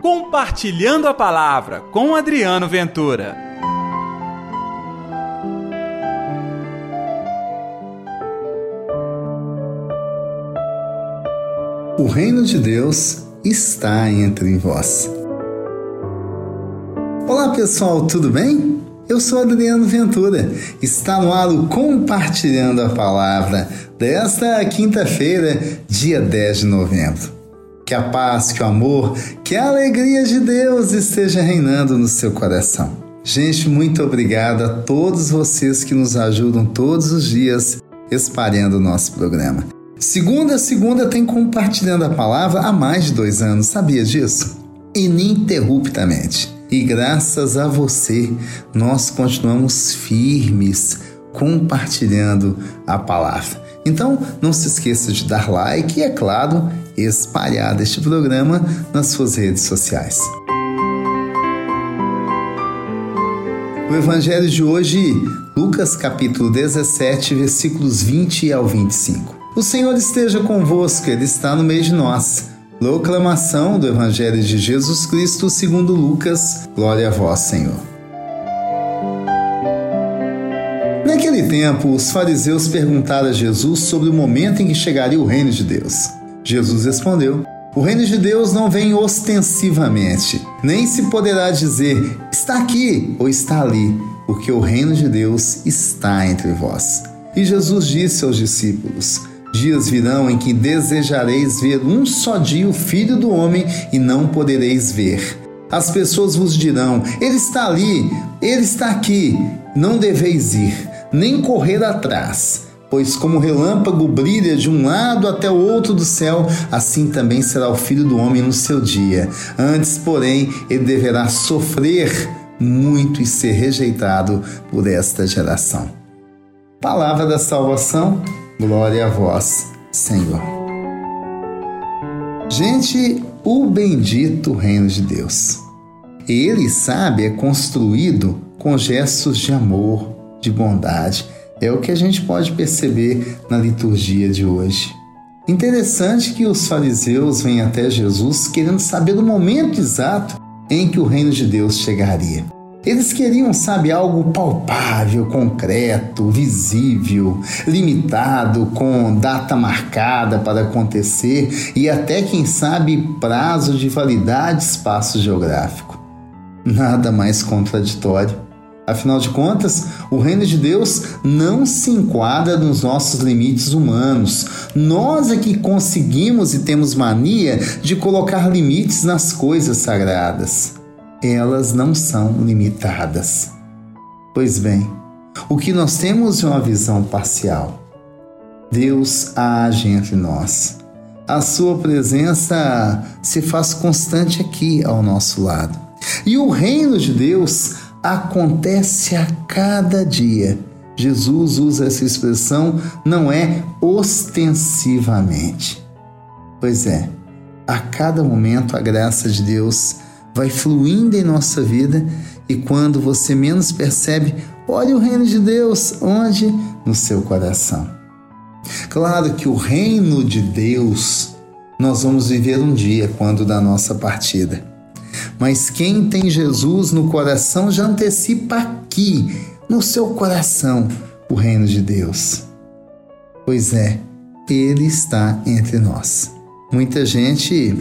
Compartilhando a Palavra com Adriano Ventura. O reino de Deus está entre vós. Olá pessoal, tudo bem? Eu sou Adriano Ventura. Está no ar o Compartilhando a Palavra desta quinta-feira, dia 10 de novembro. Que a paz, que o amor, que a alegria de Deus esteja reinando no seu coração. Gente, muito obrigado a todos vocês que nos ajudam todos os dias espalhando o nosso programa. Segunda segunda tem compartilhando a palavra há mais de dois anos, sabia disso? Ininterruptamente. E graças a você, nós continuamos firmes compartilhando a palavra. Então, não se esqueça de dar like e, é claro, espalhar este programa nas suas redes sociais. O evangelho de hoje, Lucas capítulo 17, versículos 20 ao 25. O Senhor esteja convosco, ele está no meio de nós. Proclamação do evangelho de Jesus Cristo, segundo Lucas. Glória a vós, Senhor. Naquele tempo, os fariseus perguntaram a Jesus sobre o momento em que chegaria o reino de Deus. Jesus respondeu: O reino de Deus não vem ostensivamente, nem se poderá dizer está aqui ou está ali, porque o reino de Deus está entre vós. E Jesus disse aos discípulos: Dias virão em que desejareis ver um só dia o Filho do Homem e não podereis ver. As pessoas vos dirão: Ele está ali, ele está aqui. Não deveis ir, nem correr atrás Pois como o relâmpago brilha de um lado até o outro do céu, assim também será o filho do homem no seu dia. Antes, porém, ele deverá sofrer muito e ser rejeitado por esta geração. Palavra da salvação, glória a vós, Senhor. Gente, o bendito reino de Deus. Ele, sabe, é construído com gestos de amor, de bondade é o que a gente pode perceber na liturgia de hoje. Interessante que os fariseus vêm até Jesus querendo saber o momento exato em que o reino de Deus chegaria. Eles queriam, sabe, algo palpável, concreto, visível, limitado, com data marcada para acontecer e até, quem sabe, prazo de validade, espaço geográfico. Nada mais contraditório. Afinal de contas, o reino de Deus não se enquadra nos nossos limites humanos. Nós é que conseguimos e temos mania de colocar limites nas coisas sagradas. Elas não são limitadas. Pois bem, o que nós temos é uma visão parcial. Deus age entre nós. A sua presença se faz constante aqui ao nosso lado. E o reino de Deus acontece a cada dia. Jesus usa essa expressão não é ostensivamente. Pois é, a cada momento a graça de Deus vai fluindo em nossa vida e quando você menos percebe, olhe o reino de Deus onde? No seu coração. Claro que o reino de Deus nós vamos viver um dia quando da nossa partida. Mas quem tem Jesus no coração já antecipa aqui, no seu coração, o reino de Deus. Pois é, ele está entre nós. Muita gente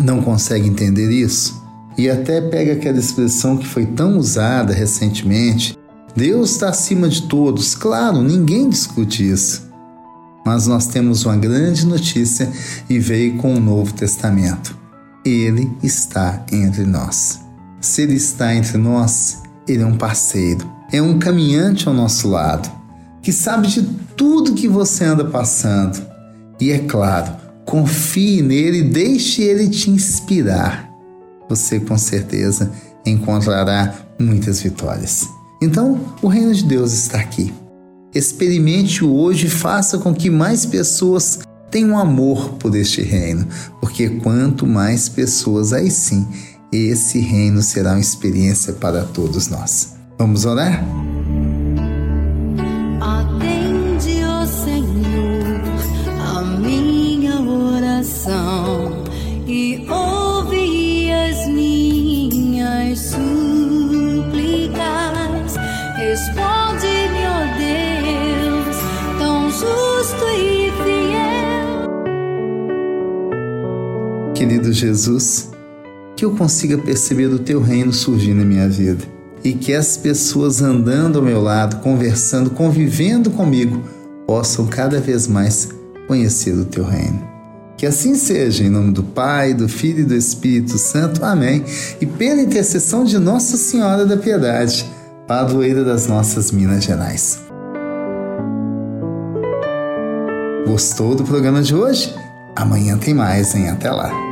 não consegue entender isso e até pega aquela expressão que foi tão usada recentemente: Deus está acima de todos. Claro, ninguém discute isso. Mas nós temos uma grande notícia e veio com o Novo Testamento. Ele está entre nós. Se Ele está entre nós, Ele é um parceiro, é um caminhante ao nosso lado, que sabe de tudo que você anda passando. E é claro, confie nele e deixe ele te inspirar. Você com certeza encontrará muitas vitórias. Então, o reino de Deus está aqui. Experimente-o hoje e faça com que mais pessoas tem um amor por este reino, porque quanto mais pessoas, aí sim, esse reino será uma experiência para todos nós. Vamos orar? Querido Jesus, que eu consiga perceber o teu reino surgir na minha vida e que as pessoas andando ao meu lado, conversando, convivendo comigo, possam cada vez mais conhecer o teu reino. Que assim seja, em nome do Pai, do Filho e do Espírito Santo. Amém. E pela intercessão de Nossa Senhora da Piedade, padroeira das nossas Minas Gerais. Gostou do programa de hoje? Amanhã tem mais, hein? Até lá.